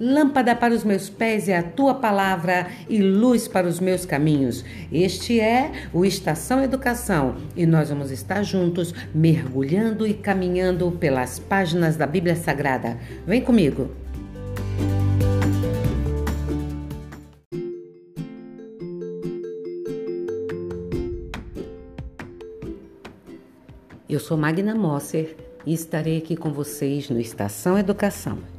Lâmpada para os meus pés é a tua palavra e luz para os meus caminhos. Este é o Estação Educação e nós vamos estar juntos mergulhando e caminhando pelas páginas da Bíblia Sagrada. Vem comigo! Eu sou Magna Mosser e estarei aqui com vocês no Estação Educação.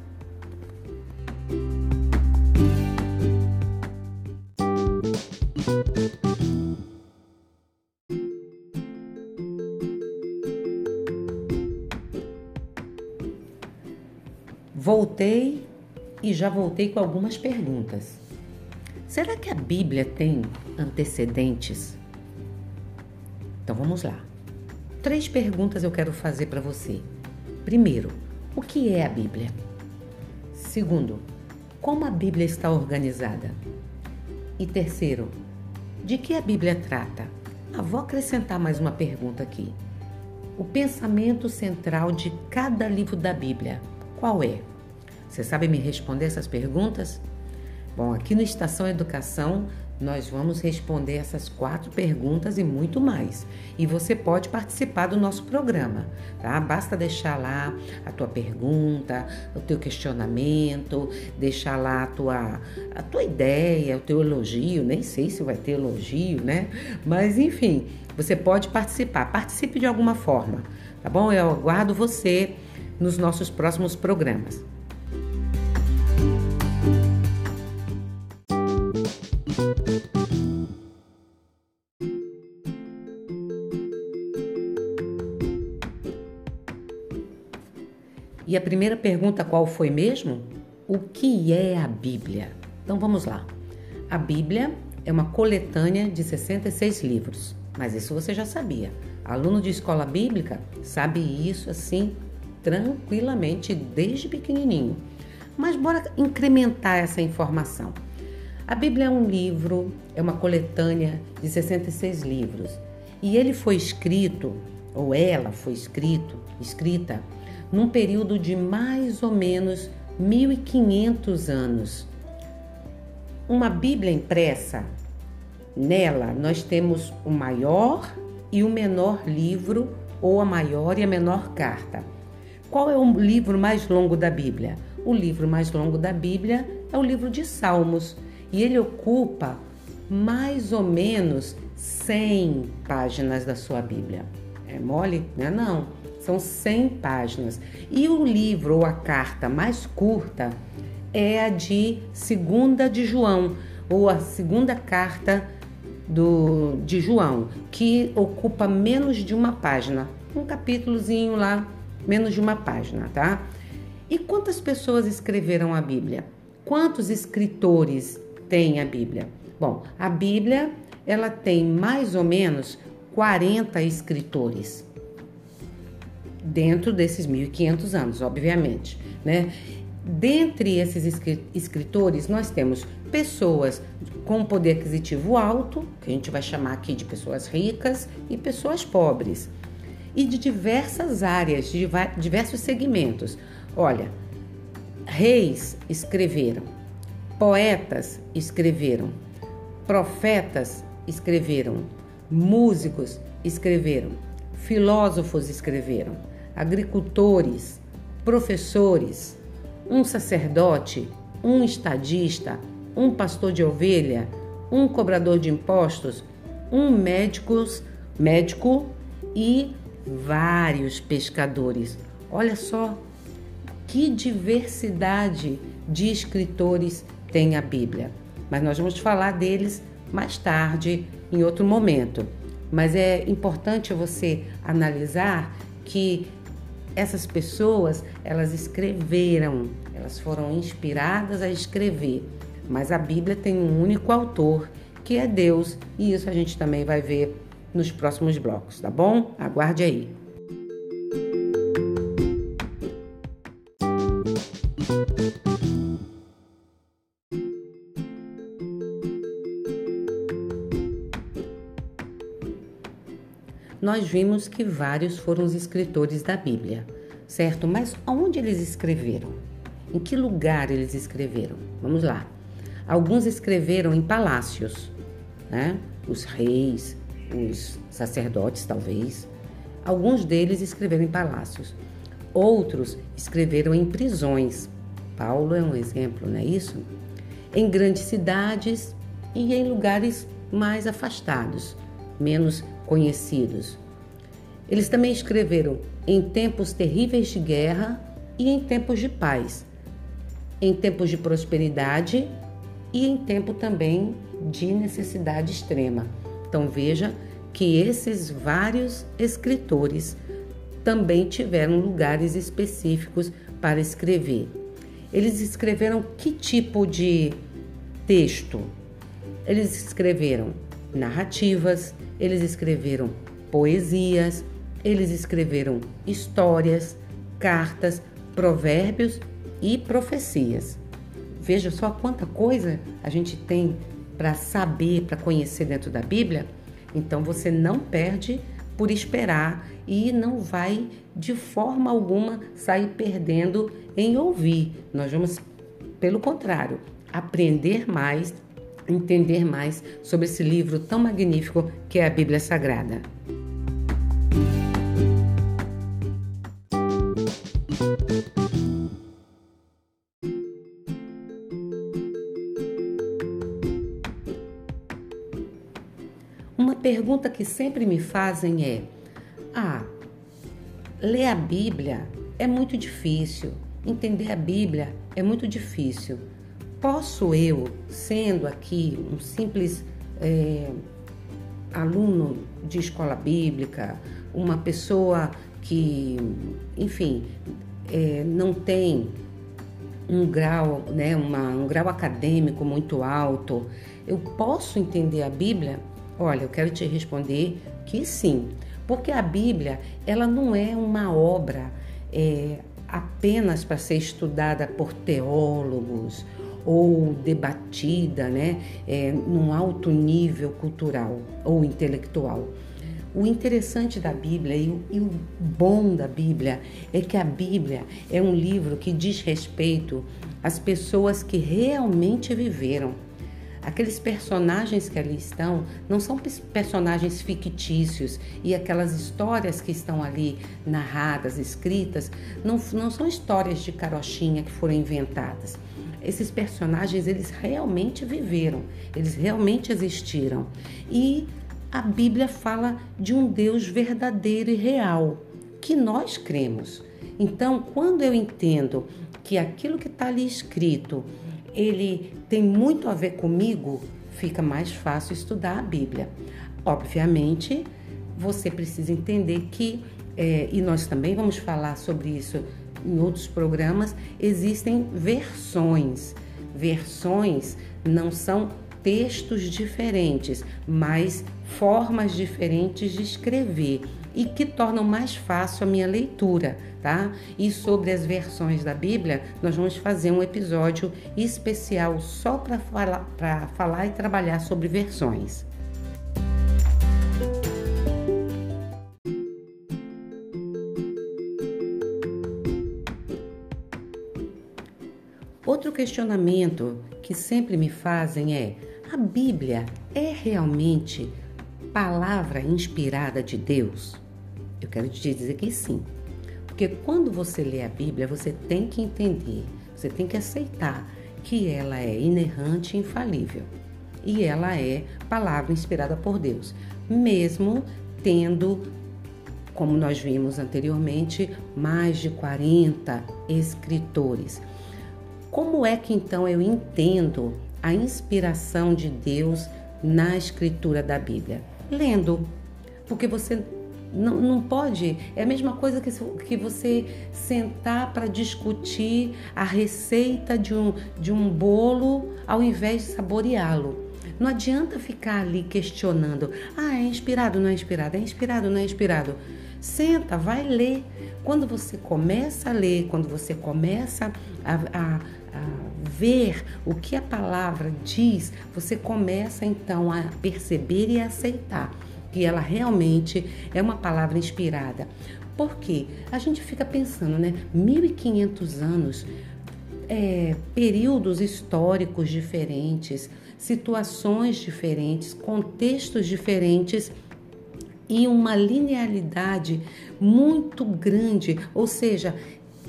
Voltei e já voltei com algumas perguntas. Será que a Bíblia tem antecedentes? Então vamos lá. Três perguntas eu quero fazer para você. Primeiro, o que é a Bíblia? Segundo, como a Bíblia está organizada? E terceiro, de que a Bíblia trata? Ah, vou acrescentar mais uma pergunta aqui. O pensamento central de cada livro da Bíblia, qual é? Você sabe me responder essas perguntas? Bom, aqui no Estação Educação nós vamos responder essas quatro perguntas e muito mais. E você pode participar do nosso programa, tá? Basta deixar lá a tua pergunta, o teu questionamento, deixar lá a tua, a tua ideia, o teu elogio. Nem sei se vai ter elogio, né? Mas enfim, você pode participar. Participe de alguma forma, tá bom? Eu aguardo você nos nossos próximos programas. Primeira pergunta qual foi mesmo? O que é a Bíblia? Então vamos lá. A Bíblia é uma coletânea de 66 livros, mas isso você já sabia. Aluno de escola bíblica sabe isso assim tranquilamente desde pequenininho. Mas bora incrementar essa informação. A Bíblia é um livro, é uma coletânea de 66 livros, e ele foi escrito, ou ela foi escrito, escrita num período de mais ou menos 1500 anos. Uma Bíblia impressa, nela nós temos o maior e o menor livro, ou a maior e a menor carta. Qual é o livro mais longo da Bíblia? O livro mais longo da Bíblia é o livro de Salmos, e ele ocupa mais ou menos 100 páginas da sua Bíblia. É mole? Não é não são 100 páginas. E o livro ou a carta mais curta é a de Segunda de João, ou a segunda carta do, de João, que ocupa menos de uma página. Um capítulozinho lá, menos de uma página, tá? E quantas pessoas escreveram a Bíblia? Quantos escritores tem a Bíblia? Bom, a Bíblia ela tem mais ou menos 40 escritores dentro desses 1500 anos, obviamente, né? Dentre esses escritores, nós temos pessoas com poder aquisitivo alto, que a gente vai chamar aqui de pessoas ricas, e pessoas pobres, e de diversas áreas, de diversos segmentos. Olha, reis escreveram, poetas escreveram, profetas escreveram, músicos escreveram, filósofos escreveram agricultores, professores, um sacerdote, um estadista, um pastor de ovelha, um cobrador de impostos, um médicos, médico e vários pescadores. Olha só que diversidade de escritores tem a Bíblia. Mas nós vamos falar deles mais tarde, em outro momento. Mas é importante você analisar que essas pessoas, elas escreveram, elas foram inspiradas a escrever, mas a Bíblia tem um único autor, que é Deus, e isso a gente também vai ver nos próximos blocos, tá bom? Aguarde aí. Nós vimos que vários foram os escritores da Bíblia, certo? Mas onde eles escreveram? Em que lugar eles escreveram? Vamos lá. Alguns escreveram em palácios, né? Os reis, os sacerdotes, talvez. Alguns deles escreveram em palácios. Outros escreveram em prisões. Paulo é um exemplo, não é isso? Em grandes cidades e em lugares mais afastados, menos conhecidos. Eles também escreveram em tempos terríveis de guerra e em tempos de paz, em tempos de prosperidade e em tempo também de necessidade extrema. Então veja que esses vários escritores também tiveram lugares específicos para escrever. Eles escreveram que tipo de texto? Eles escreveram narrativas, eles escreveram poesias, eles escreveram histórias, cartas, provérbios e profecias. Veja só quanta coisa a gente tem para saber, para conhecer dentro da Bíblia. Então você não perde por esperar e não vai de forma alguma sair perdendo em ouvir. Nós vamos, pelo contrário, aprender mais, entender mais sobre esse livro tão magnífico que é a Bíblia Sagrada. Uma pergunta que sempre me fazem é: ah, ler a Bíblia é muito difícil, entender a Bíblia é muito difícil. Posso eu, sendo aqui um simples é, aluno de escola bíblica, uma pessoa que, enfim, é, não tem um grau, né, uma, um grau acadêmico muito alto, eu posso entender a Bíblia? Olha, eu quero te responder que sim, porque a Bíblia ela não é uma obra é, apenas para ser estudada por teólogos ou debatida, né, é, num alto nível cultural ou intelectual. O interessante da Bíblia e o, e o, bom da Bíblia é que a Bíblia é um livro que diz respeito às pessoas que realmente viveram Aqueles personagens que ali estão não são personagens fictícios e aquelas histórias que estão ali narradas, escritas, não, não são histórias de carochinha que foram inventadas. Esses personagens, eles realmente viveram, eles realmente existiram. E a Bíblia fala de um Deus verdadeiro e real, que nós cremos. Então, quando eu entendo que aquilo que está ali escrito ele tem muito a ver comigo, fica mais fácil estudar a Bíblia. Obviamente, você precisa entender que, é, e nós também vamos falar sobre isso em outros programas, existem versões. Versões não são textos diferentes, mas formas diferentes de escrever e que tornam mais fácil a minha leitura, tá? E sobre as versões da Bíblia, nós vamos fazer um episódio especial só para falar, falar e trabalhar sobre versões. Questionamento que sempre me fazem é: a Bíblia é realmente palavra inspirada de Deus? Eu quero te dizer que sim. Porque quando você lê a Bíblia, você tem que entender, você tem que aceitar que ela é inerrante e infalível. E ela é palavra inspirada por Deus, mesmo tendo, como nós vimos anteriormente, mais de 40 escritores. Como é que então eu entendo a inspiração de Deus na escritura da Bíblia? lendo. Porque você não, não pode. É a mesma coisa que, que você sentar para discutir a receita de um, de um bolo ao invés de saboreá-lo. Não adianta ficar ali questionando. Ah, é inspirado, não é inspirado? É inspirado, não é inspirado? Senta, vai ler. Quando você começa a ler, quando você começa a, a, a ver o que a palavra diz, você começa então a perceber e a aceitar que ela realmente é uma palavra inspirada. Porque a gente fica pensando, né? 1500 anos é, períodos históricos diferentes, situações diferentes, contextos diferentes e uma linearidade muito grande, ou seja,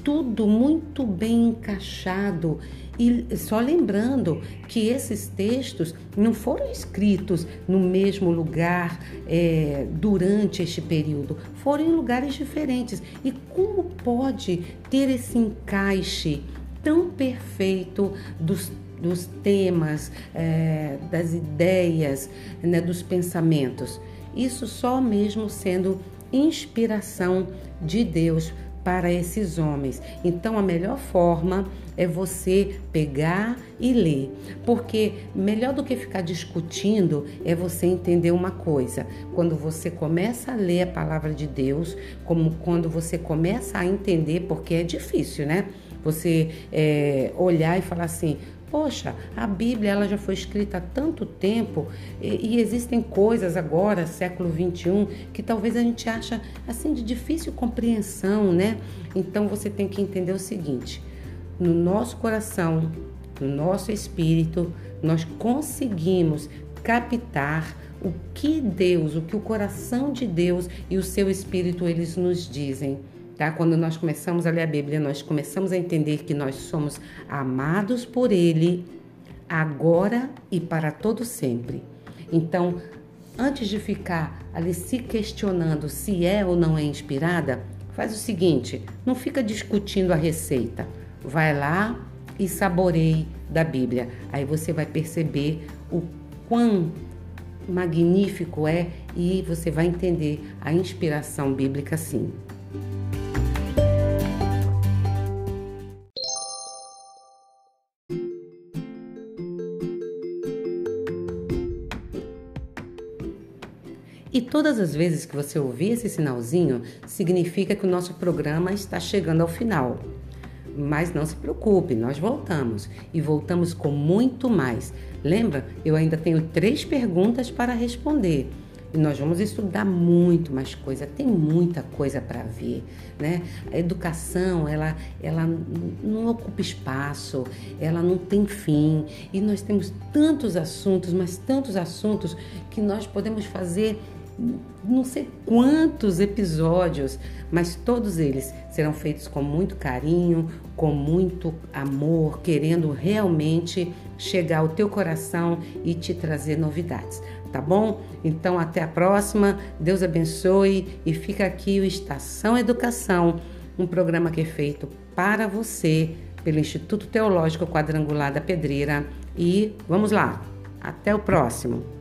tudo muito bem encaixado. E só lembrando que esses textos não foram escritos no mesmo lugar é, durante este período, foram em lugares diferentes. E como pode ter esse encaixe tão perfeito dos dos temas, é, das ideias, né, dos pensamentos. Isso só mesmo sendo inspiração de Deus para esses homens. Então, a melhor forma é você pegar e ler, porque melhor do que ficar discutindo é você entender uma coisa. Quando você começa a ler a palavra de Deus, como quando você começa a entender, porque é difícil, né? Você é, olhar e falar assim: Poxa, a Bíblia ela já foi escrita há tanto tempo e, e, existem coisas agora, século 21, que talvez a gente acha assim de difícil compreensão, né? Então você tem que entender o seguinte: no nosso coração, no nosso espírito, nós conseguimos captar o que Deus, o que o coração de Deus e o seu espírito eles nos dizem. Tá? Quando nós começamos a ler a Bíblia, nós começamos a entender que nós somos amados por Ele agora e para todo sempre. Então, antes de ficar ali se questionando se é ou não é inspirada, faz o seguinte: não fica discutindo a receita. Vai lá e saboreie da Bíblia. Aí você vai perceber o quão magnífico é e você vai entender a inspiração bíblica sim. Todas as vezes que você ouvir esse sinalzinho, significa que o nosso programa está chegando ao final. Mas não se preocupe, nós voltamos e voltamos com muito mais. Lembra? Eu ainda tenho três perguntas para responder. E nós vamos estudar muito mais coisa, tem muita coisa para ver, né? A educação, ela, ela não ocupa espaço, ela não tem fim. E nós temos tantos assuntos, mas tantos assuntos que nós podemos fazer não sei quantos episódios, mas todos eles serão feitos com muito carinho, com muito amor, querendo realmente chegar ao teu coração e te trazer novidades, tá bom? Então até a próxima, Deus abençoe e fica aqui o Estação Educação, um programa que é feito para você pelo Instituto Teológico Quadrangular da Pedreira e vamos lá, até o próximo.